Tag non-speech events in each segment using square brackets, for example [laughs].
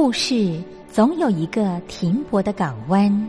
故事总有一个停泊的港湾。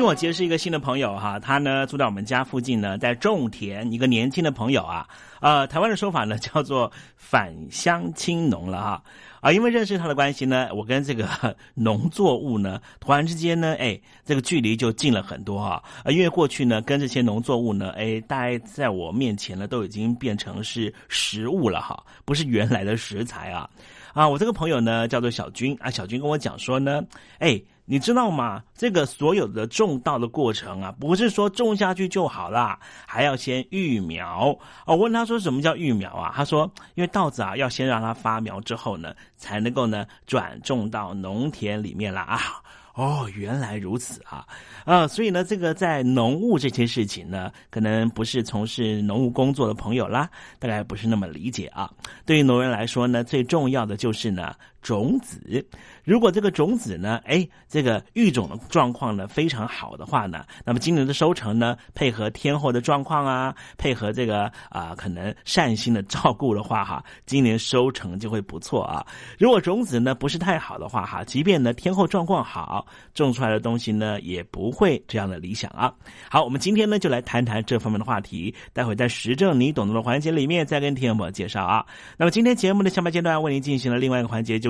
最近我结识一个新的朋友哈，他呢住在我们家附近呢，在种田。一个年轻的朋友啊，呃，台湾的说法呢叫做返乡青农了哈。啊，因为认识他的关系呢，我跟这个 [laughs] 农作物呢，突然之间呢，哎，这个距离就近了很多哈。啊，因为过去呢，跟这些农作物呢，哎，大概在我面前呢，都已经变成是食物了哈，不是原来的食材啊。啊，我这个朋友呢叫做小军啊，小军跟我讲说呢，哎。你知道吗？这个所有的种稻的过程啊，不是说种下去就好啦，还要先育苗。我问他说什么叫育苗啊？他说，因为稻子啊，要先让它发苗之后呢，才能够呢转种到农田里面了啊。哦，原来如此啊！啊，所以呢，这个在农务这些事情呢，可能不是从事农务工作的朋友啦，大概不是那么理解啊。对于农人来说呢，最重要的就是呢种子。如果这个种子呢，哎，这个育种的状况呢非常好的话呢，那么今年的收成呢，配合天后的状况啊，配合这个啊，可能善心的照顾的话哈，今年收成就会不错啊。如果种子呢不是太好的话哈，即便呢天后状况好，种出来的东西呢也不会这样的理想啊。好，我们今天呢就来谈谈这方面的话题，待会在实证你懂得的环节里面再跟听众朋友介绍啊。那么今天节目的下半阶段为您进行了另外一个环节，就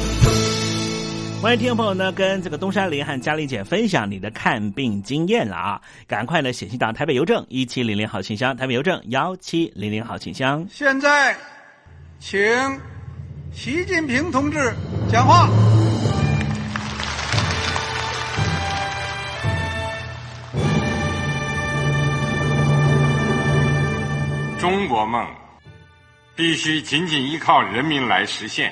欢迎听众朋友呢，跟这个东山林和嘉丽姐分享你的看病经验了啊！赶快呢写信到台北邮政一七零零号信箱，台北邮政幺七零零号信箱。现在，请习近平同志讲话。中国梦必须紧紧依靠人民来实现。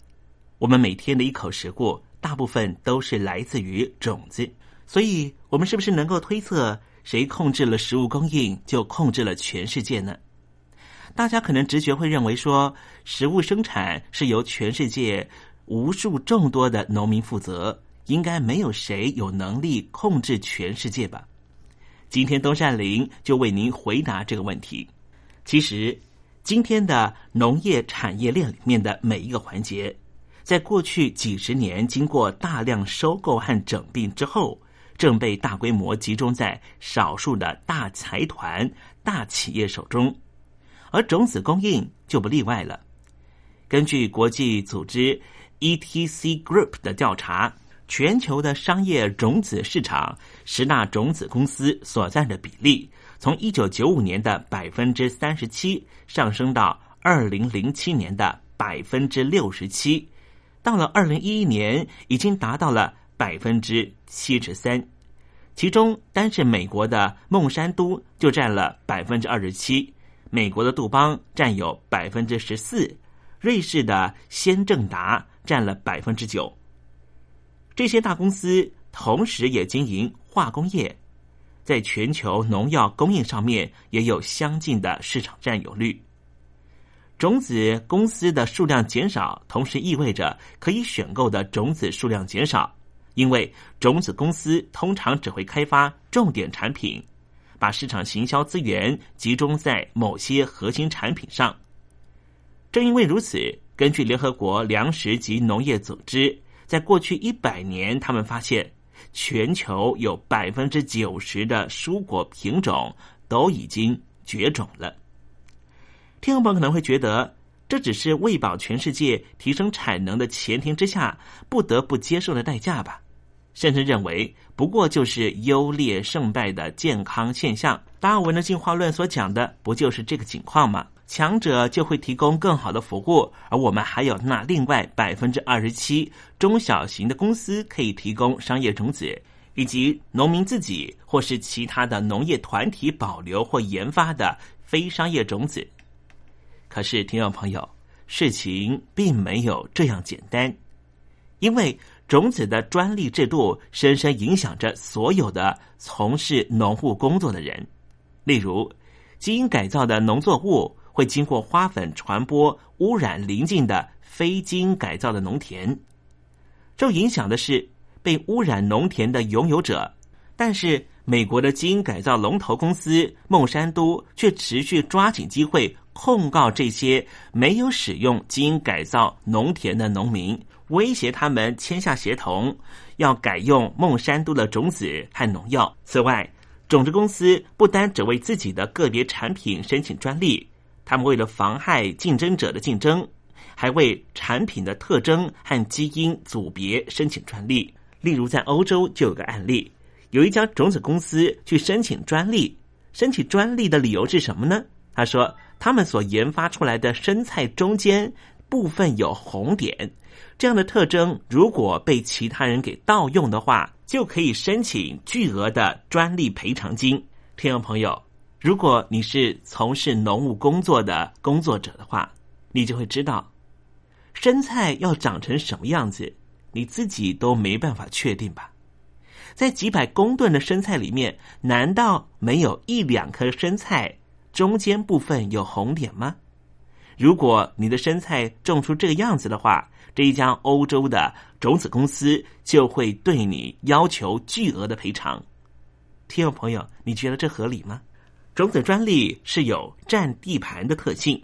我们每天的一口食物，大部分都是来自于种子，所以，我们是不是能够推测，谁控制了食物供应，就控制了全世界呢？大家可能直觉会认为说，食物生产是由全世界无数众多的农民负责，应该没有谁有能力控制全世界吧？今天东善林就为您回答这个问题。其实，今天的农业产业链里面的每一个环节。在过去几十年，经过大量收购和整并之后，正被大规模集中在少数的大财团、大企业手中，而种子供应就不例外了。根据国际组织 ETC Group 的调查，全球的商业种子市场十大种子公司所占的比例，从一九九五年的百分之三十七上升到二零零七年的百分之六十七。到了二零一一年，已经达到了百分之七十三，其中单是美国的孟山都就占了百分之二十七，美国的杜邦占有百分之十四，瑞士的先正达占了百分之九。这些大公司同时也经营化工业，在全球农药供应上面也有相近的市场占有率。种子公司的数量减少，同时意味着可以选购的种子数量减少，因为种子公司通常只会开发重点产品，把市场行销资源集中在某些核心产品上。正因为如此，根据联合国粮食及农业组织，在过去一百年，他们发现全球有百分之九十的蔬果品种都已经绝种了。听众朋友可能会觉得，这只是为保全世界、提升产能的前提之下不得不接受的代价吧？甚至认为，不过就是优劣胜败的健康现象。达尔文的进化论所讲的，不就是这个情况吗？强者就会提供更好的服务，而我们还有那另外百分之二十七中小型的公司可以提供商业种子，以及农民自己或是其他的农业团体保留或研发的非商业种子。可是，听众朋友，事情并没有这样简单，因为种子的专利制度深深影响着所有的从事农务工作的人。例如，基因改造的农作物会经过花粉传播，污染邻近的非基因改造的农田，这影响的是被污染农田的拥有者。但是，美国的基因改造龙头公司孟山都却持续抓紧机会。控告这些没有使用基因改造农田的农民，威胁他们签下协同，要改用孟山都的种子和农药。此外，种子公司不单只为自己的个别产品申请专利，他们为了妨害竞争者的竞争，还为产品的特征和基因组别申请专利。例如，在欧洲就有个案例，有一家种子公司去申请专利，申请专利的理由是什么呢？他说。他们所研发出来的生菜中间部分有红点，这样的特征如果被其他人给盗用的话，就可以申请巨额的专利赔偿金。听众朋友，如果你是从事农务工作的工作者的话，你就会知道，生菜要长成什么样子，你自己都没办法确定吧？在几百公吨的生菜里面，难道没有一两颗生菜？中间部分有红点吗？如果你的生菜种出这个样子的话，这一家欧洲的种子公司就会对你要求巨额的赔偿。听众朋友，你觉得这合理吗？种子专利是有占地盘的特性，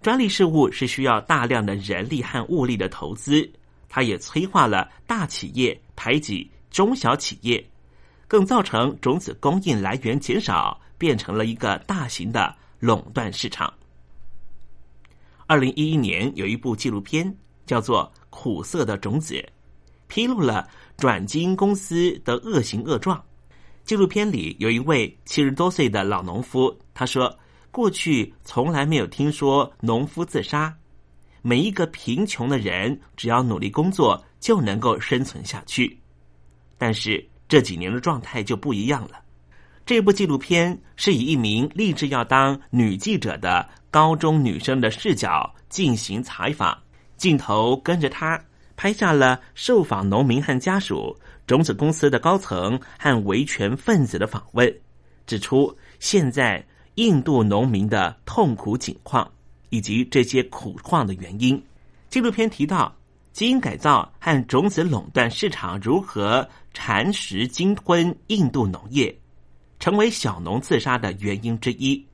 专利事务是需要大量的人力和物力的投资，它也催化了大企业排挤中小企业，更造成种子供应来源减少。变成了一个大型的垄断市场，二零一一年有一部纪录片叫做《苦涩的种子》，披露了转基因公司的恶行恶状。纪录片里有一位七十多岁的老农夫，他说：“过去从来没有听说农夫自杀。每一个贫穷的人，只要努力工作就能够生存下去。但是这几年的状态就不一样了。”这部纪录片是以一名立志要当女记者的高中女生的视角进行采访，镜头跟着她拍下了受访农民和家属、种子公司的高层和维权分子的访问，指出现在印度农民的痛苦境况以及这些苦况的原因。纪录片提到，基因改造和种子垄断市场如何蚕食鲸吞印度农业。成为小农自杀的原因之一，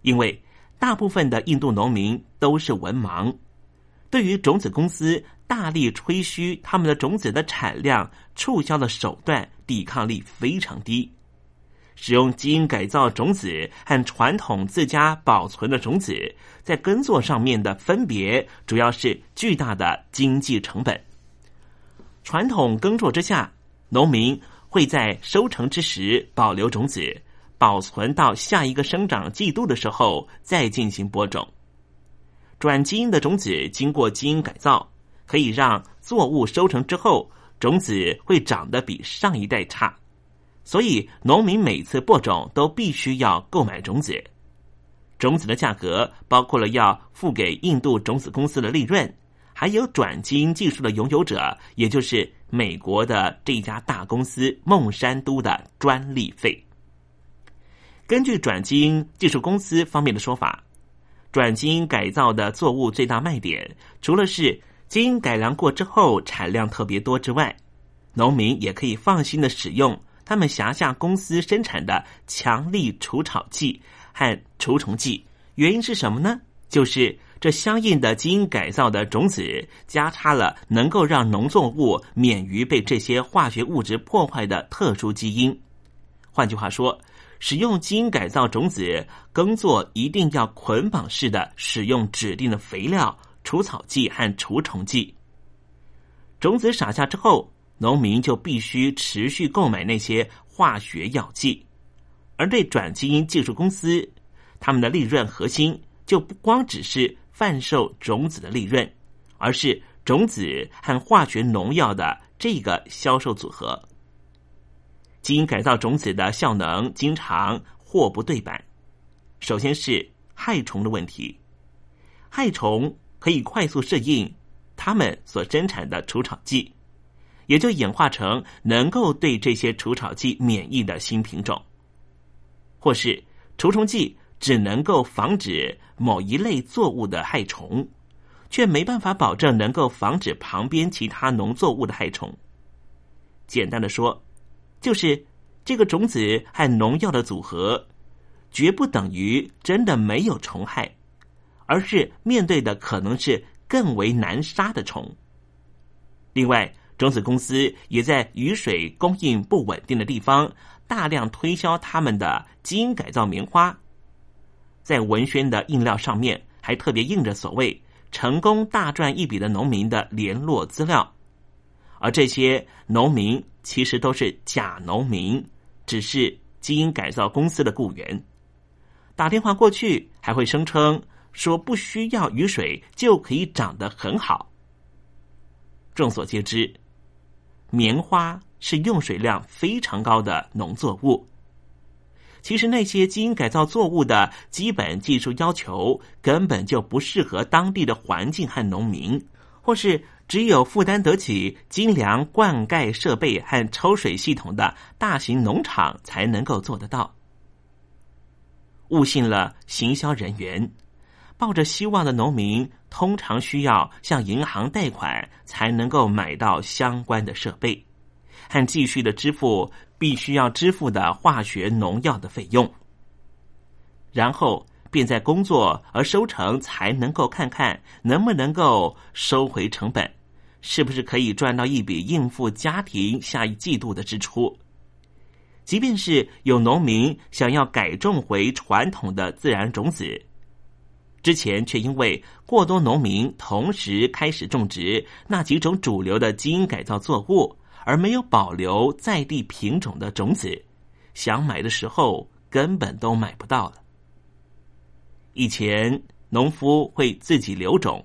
因为大部分的印度农民都是文盲，对于种子公司大力吹嘘他们的种子的产量、促销的手段，抵抗力非常低。使用基因改造种子和传统自家保存的种子，在耕作上面的分别，主要是巨大的经济成本。传统耕作之下，农民。会在收成之时保留种子，保存到下一个生长季度的时候再进行播种。转基因的种子经过基因改造，可以让作物收成之后种子会长得比上一代差。所以农民每次播种都必须要购买种子，种子的价格包括了要付给印度种子公司的利润，还有转基因技术的拥有者，也就是。美国的这家大公司孟山都的专利费。根据转基因技术公司方面的说法，转基因改造的作物最大卖点，除了是基因改良过之后产量特别多之外，农民也可以放心的使用他们辖下公司生产的强力除草剂和除虫剂。原因是什么呢？就是。这相应的基因改造的种子加插了能够让农作物免于被这些化学物质破坏的特殊基因。换句话说，使用基因改造种子耕作一定要捆绑式的使用指定的肥料、除草剂和除虫剂。种子撒下之后，农民就必须持续购买那些化学药剂。而对转基因技术公司，他们的利润核心就不光只是。贩售种子的利润，而是种子和化学农药的这个销售组合。基因改造种子的效能经常货不对版。首先是害虫的问题，害虫可以快速适应他们所生产的除草剂，也就演化成能够对这些除草剂免疫的新品种，或是除虫剂。只能够防止某一类作物的害虫，却没办法保证能够防止旁边其他农作物的害虫。简单的说，就是这个种子和农药的组合，绝不等于真的没有虫害，而是面对的可能是更为难杀的虫。另外，种子公司也在雨水供应不稳定的地方，大量推销他们的基因改造棉花。在文宣的印料上面，还特别印着所谓成功大赚一笔的农民的联络资料，而这些农民其实都是假农民，只是基因改造公司的雇员。打电话过去，还会声称说不需要雨水就可以长得很好。众所皆知，棉花是用水量非常高的农作物。其实那些基因改造作物的基本技术要求根本就不适合当地的环境和农民，或是只有负担得起精良灌溉设备和抽水系统的大型农场才能够做得到。误信了行销人员，抱着希望的农民通常需要向银行贷款才能够买到相关的设备，和继续的支付。必须要支付的化学农药的费用，然后便在工作而收成才能够看看能不能够收回成本，是不是可以赚到一笔应付家庭下一季度的支出。即便是有农民想要改种回传统的自然种子，之前却因为过多农民同时开始种植那几种主流的基因改造作物，而没有保留在地品种的种子，想买的时候根本都买不到了。以前农夫会自己留种，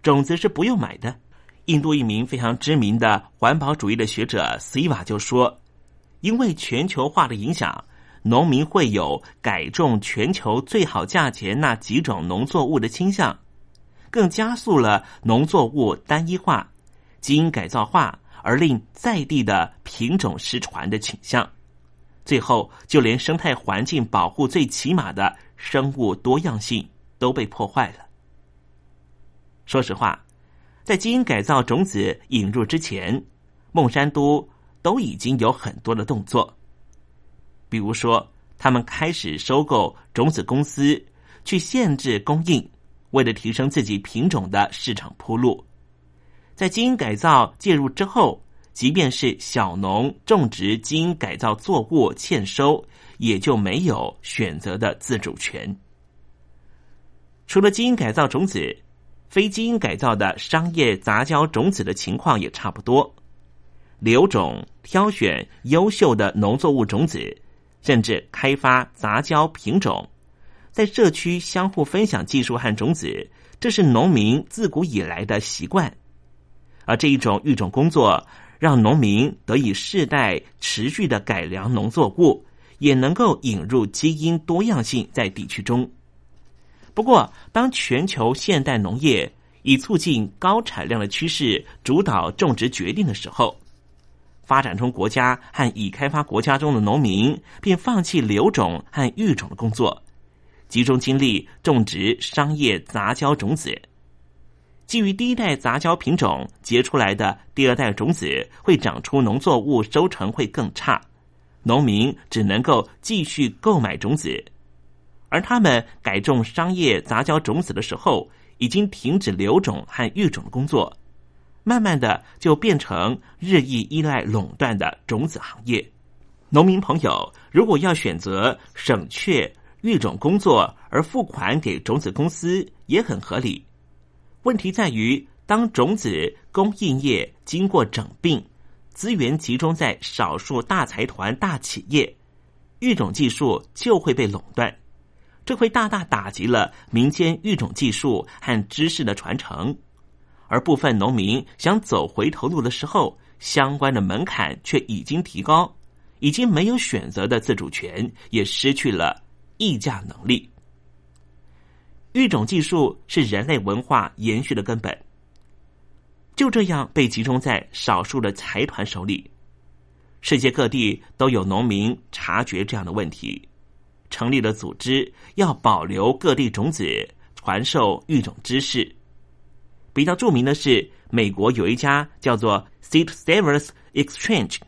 种子是不用买的。印度一名非常知名的环保主义的学者 Siva 就说：“因为全球化的影响。”农民会有改种全球最好价钱那几种农作物的倾向，更加速了农作物单一化、基因改造化，而令在地的品种失传的倾向。最后，就连生态环境保护最起码的生物多样性都被破坏了。说实话，在基因改造种子引入之前，孟山都都已经有很多的动作。比如说，他们开始收购种子公司，去限制供应，为了提升自己品种的市场铺路。在基因改造介入之后，即便是小农种植基因改造作物欠收，也就没有选择的自主权。除了基因改造种子，非基因改造的商业杂交种子的情况也差不多。留种、挑选优秀的农作物种子。甚至开发杂交品种，在社区相互分享技术和种子，这是农民自古以来的习惯。而这一种育种工作，让农民得以世代持续的改良农作物，也能够引入基因多样性在地区中。不过，当全球现代农业以促进高产量的趋势主导种植决定的时候，发展中国家和已开发国家中的农民，便放弃留种和育种的工作，集中精力种植商业杂交种子。基于第一代杂交品种结出来的第二代种子，会长出农作物收成会更差，农民只能够继续购买种子。而他们改种商业杂交种子的时候，已经停止留种和育种的工作。慢慢的就变成日益依赖垄断的种子行业。农民朋友如果要选择省却育种工作而付款给种子公司，也很合理。问题在于，当种子供应业经过整并，资源集中在少数大财团、大企业，育种技术就会被垄断，这会大大打击了民间育种技术和知识的传承。而部分农民想走回头路的时候，相关的门槛却已经提高，已经没有选择的自主权，也失去了议价能力。育种技术是人类文化延续的根本，就这样被集中在少数的财团手里。世界各地都有农民察觉这样的问题，成立了组织，要保留各地种子，传授育种知识。比较著名的是，美国有一家叫做 Seed Savers Exchange，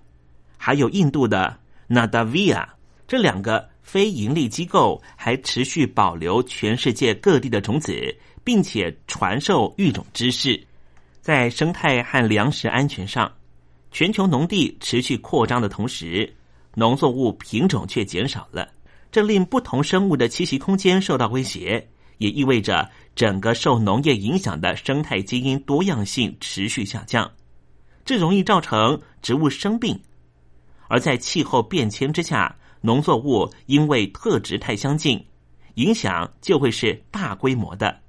还有印度的 Nadavia，这两个非盈利机构还持续保留全世界各地的种子，并且传授育种知识。在生态和粮食安全上，全球农地持续扩张的同时，农作物品种却减少了，这令不同生物的栖息空间受到威胁，也意味着。整个受农业影响的生态基因多样性持续下降，这容易造成植物生病。而在气候变迁之下，农作物因为特质太相近，影响就会是大规模的。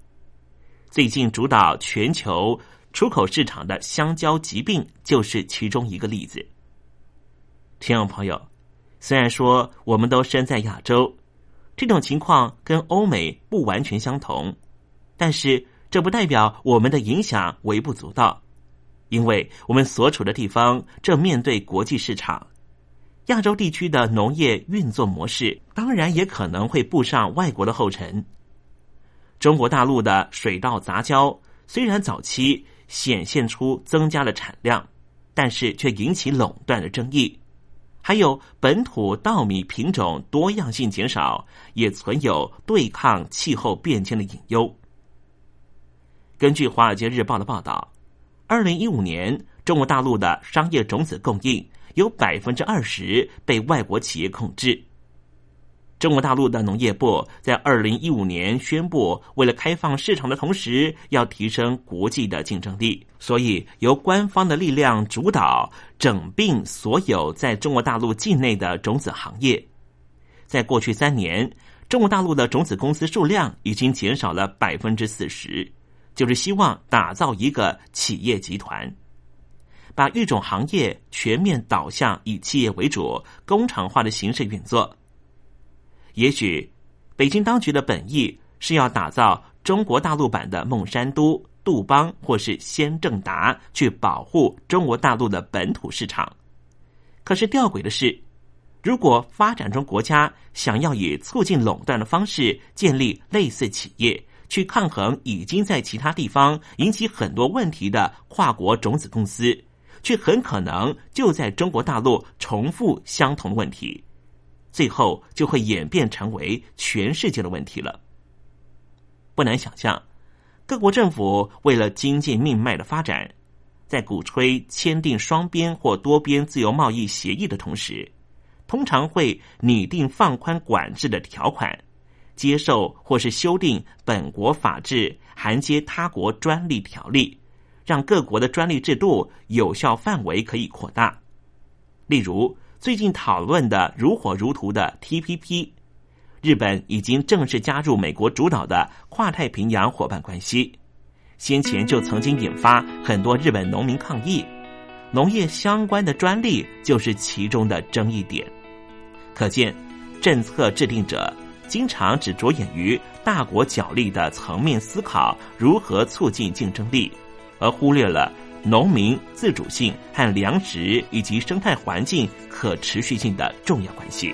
最近主导全球出口市场的香蕉疾病就是其中一个例子。听众朋友，虽然说我们都身在亚洲，这种情况跟欧美不完全相同。但是这不代表我们的影响微不足道，因为我们所处的地方正面对国际市场，亚洲地区的农业运作模式当然也可能会步上外国的后尘。中国大陆的水稻杂交虽然早期显现出增加了产量，但是却引起垄断的争议，还有本土稻米品种多样性减少，也存有对抗气候变迁的隐忧。根据《华尔街日报》的报道，二零一五年中国大陆的商业种子供应有百分之二十被外国企业控制。中国大陆的农业部在二零一五年宣布，为了开放市场的同时，要提升国际的竞争力，所以由官方的力量主导整并所有在中国大陆境内的种子行业。在过去三年，中国大陆的种子公司数量已经减少了百分之四十，就是希望打造一个企业集团，把育种行业全面导向以企业为主、工厂化的形式运作。也许，北京当局的本意是要打造中国大陆版的孟山都、杜邦或是先正达，去保护中国大陆的本土市场。可是吊诡的是，如果发展中国家想要以促进垄断的方式建立类似企业，去抗衡已经在其他地方引起很多问题的跨国种子公司，却很可能就在中国大陆重复相同的问题。最后就会演变成为全世界的问题了。不难想象，各国政府为了经济命脉的发展，在鼓吹签订双边或多边自由贸易协议的同时，通常会拟定放宽管制的条款，接受或是修订本国法制含接他国专利条例，让各国的专利制度有效范围可以扩大。例如。最近讨论的如火如荼的 TPP，日本已经正式加入美国主导的跨太平洋伙伴关系。先前就曾经引发很多日本农民抗议，农业相关的专利就是其中的争议点。可见，政策制定者经常只着眼于大国角力的层面思考如何促进竞争力，而忽略了。农民自主性和粮食以及生态环境可持续性的重要关系。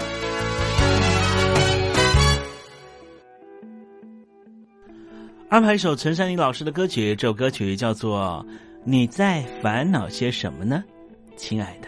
安排一首陈珊妮老师的歌曲，这首歌曲叫做《你在烦恼些什么呢，亲爱的》。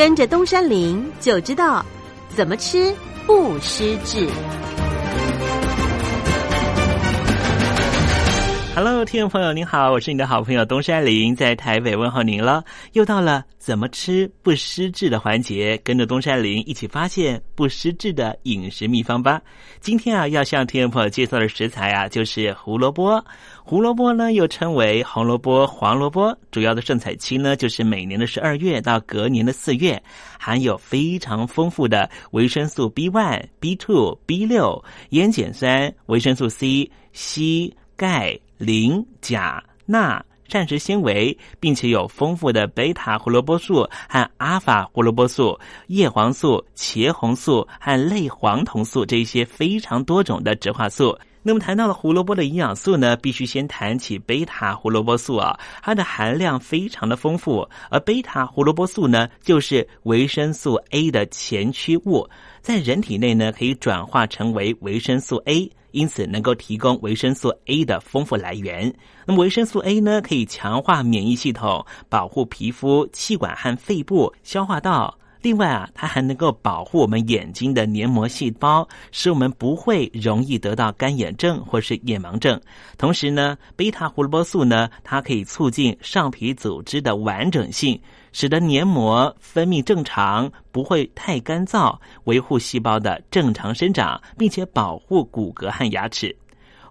跟着东山林就知道怎么吃不失智。Hello，听众朋友您好，我是你的好朋友东山林，在台北问候您了。又到了怎么吃不失智的环节，跟着东山林一起发现不失智的饮食秘方吧。今天啊，要向听众朋友介绍的食材啊，就是胡萝卜。胡萝卜呢，又称为红萝卜、黄萝卜，主要的盛产期呢，就是每年的十二月到隔年的四月，含有非常丰富的维生素 B one、B two、B 六、烟碱酸、维生素 C、硒、钙。磷、钾、钠、膳食纤维，并且有丰富的贝塔胡萝卜素和阿法胡萝卜素、叶黄素、茄红素和类黄酮素这些非常多种的植化素。那么谈到了胡萝卜的营养素呢，必须先谈起贝塔胡萝卜素啊，它的含量非常的丰富，而贝塔胡萝卜素呢，就是维生素 A 的前驱物，在人体内呢可以转化成为维生素 A。因此，能够提供维生素 A 的丰富来源。那么，维生素 A 呢，可以强化免疫系统，保护皮肤、气管和肺部、消化道。另外啊，它还能够保护我们眼睛的黏膜细胞，使我们不会容易得到干眼症或是眼盲症。同时呢，贝塔胡萝卜素呢，它可以促进上皮组织的完整性，使得黏膜分泌正常，不会太干燥，维护细胞的正常生长，并且保护骨骼和牙齿。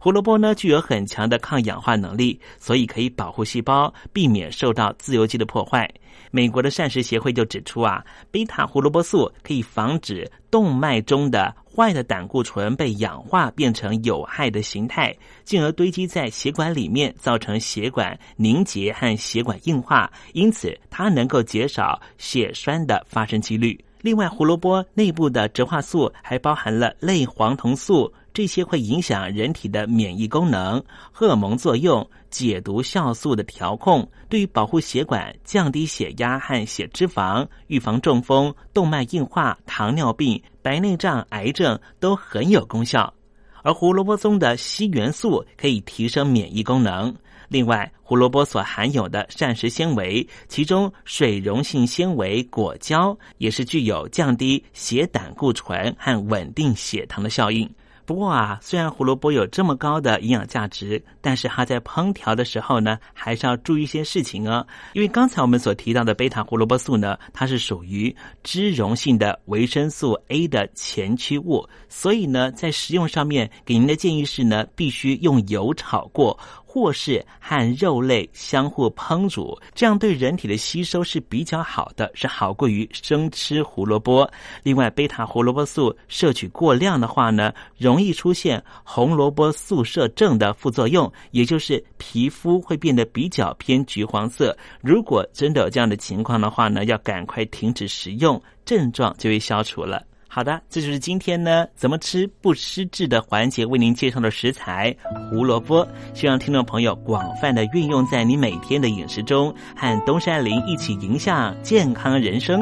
胡萝卜呢，具有很强的抗氧化能力，所以可以保护细胞，避免受到自由基的破坏。美国的膳食协会就指出啊，贝塔胡萝卜素可以防止动脉中的坏的胆固醇被氧化变成有害的形态，进而堆积在血管里面，造成血管凝结和血管硬化。因此，它能够减少血栓的发生几率。另外，胡萝卜内部的植化素还包含了类黄酮素。这些会影响人体的免疫功能、荷尔蒙作用、解毒酵素的调控，对于保护血管、降低血压和血脂肪、预防中风、动脉硬化、糖尿病、白内障、癌症都很有功效。而胡萝卜中的硒元素可以提升免疫功能。另外，胡萝卜所含有的膳食纤维，其中水溶性纤维果胶也是具有降低血胆固醇和稳定血糖的效应。不过啊，虽然胡萝卜有这么高的营养价值，但是它在烹调的时候呢，还是要注意一些事情哦。因为刚才我们所提到的贝塔胡萝卜素呢，它是属于脂溶性的维生素 A 的前驱物，所以呢，在食用上面给您的建议是呢，必须用油炒过。或是和肉类相互烹煮，这样对人体的吸收是比较好的，是好过于生吃胡萝卜。另外，贝塔胡萝卜素摄取过量的话呢，容易出现红萝卜素摄症的副作用，也就是皮肤会变得比较偏橘黄色。如果真的有这样的情况的话呢，要赶快停止食用，症状就会消除了。好的，这就是今天呢怎么吃不失智的环节为您介绍的食材胡萝卜，希望听众朋友广泛的运用在你每天的饮食中，和东山林一起迎向健康人生。